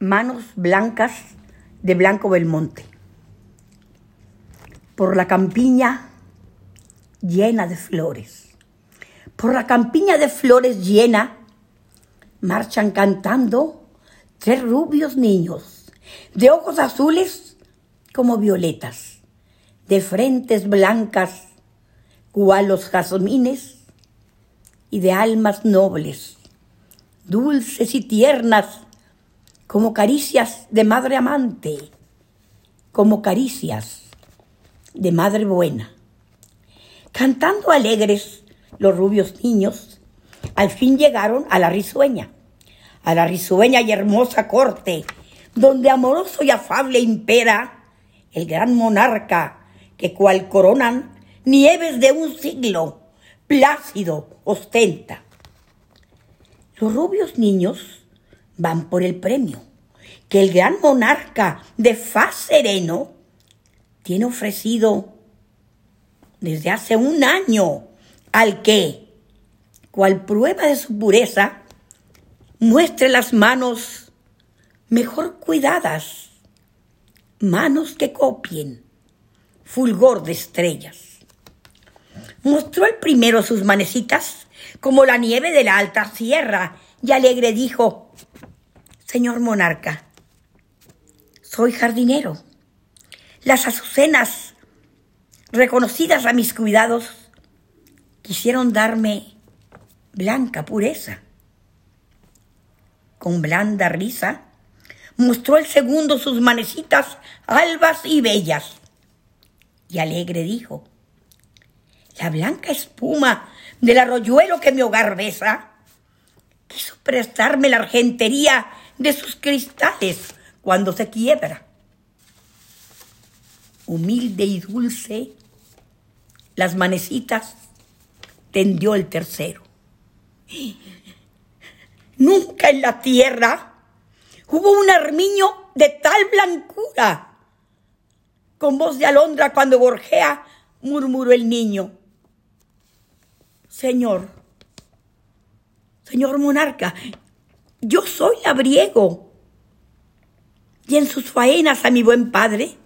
Manos blancas de Blanco Belmonte. Por la campiña llena de flores. Por la campiña de flores llena marchan cantando tres rubios niños, de ojos azules como violetas, de frentes blancas cual los jazmines y de almas nobles, dulces y tiernas como caricias de madre amante, como caricias de madre buena. Cantando alegres los rubios niños, al fin llegaron a la risueña, a la risueña y hermosa corte, donde amoroso y afable impera el gran monarca que cual coronan nieves de un siglo, plácido ostenta. Los rubios niños van por el premio que el gran monarca de faz sereno tiene ofrecido desde hace un año al que, cual prueba de su pureza, muestre las manos mejor cuidadas, manos que copien fulgor de estrellas. Mostró el primero sus manecitas como la nieve de la alta sierra y alegre dijo, Señor monarca, soy jardinero. Las azucenas, reconocidas a mis cuidados, quisieron darme blanca pureza. Con blanda risa, mostró el segundo sus manecitas albas y bellas. Y alegre dijo, la blanca espuma del arroyuelo que mi hogar besa, quiso prestarme la argentería de sus cristales cuando se quiebra. Humilde y dulce, las manecitas tendió el tercero. Nunca en la tierra hubo un armiño de tal blancura. Con voz de alondra cuando gorjea, murmuró el niño. Señor, señor monarca, yo soy labriego. Y en sus faenas a mi buen padre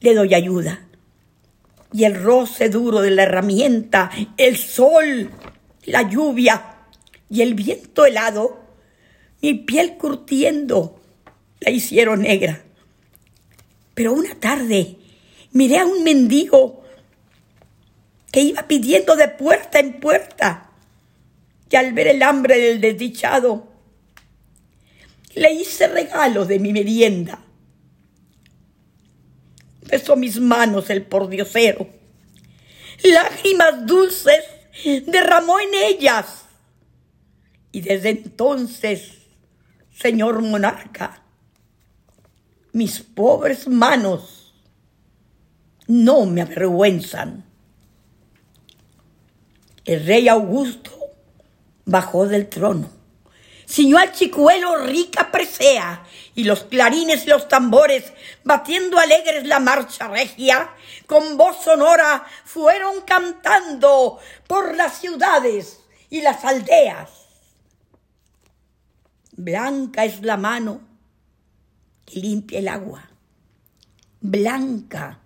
le doy ayuda. Y el roce duro de la herramienta, el sol, la lluvia y el viento helado, mi piel curtiendo, la hicieron negra. Pero una tarde miré a un mendigo que iba pidiendo de puerta en puerta. Y al ver el hambre del desdichado, le hice regalo de mi merienda. Besó mis manos el pordiosero. Lágrimas dulces derramó en ellas. Y desde entonces, señor monarca, mis pobres manos no me avergüenzan. El rey Augusto bajó del trono ciñó al chicuelo rica presea, y los clarines y los tambores, batiendo alegres la marcha regia, con voz sonora fueron cantando por las ciudades y las aldeas. Blanca es la mano que limpia el agua. Blanca,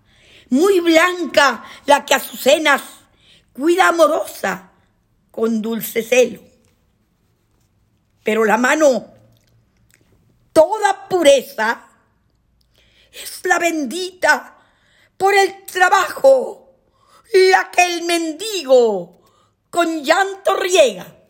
muy blanca la que Azucenas cuida amorosa con dulce celo pero la mano, toda pureza, es la bendita por el trabajo, la que el mendigo con llanto riega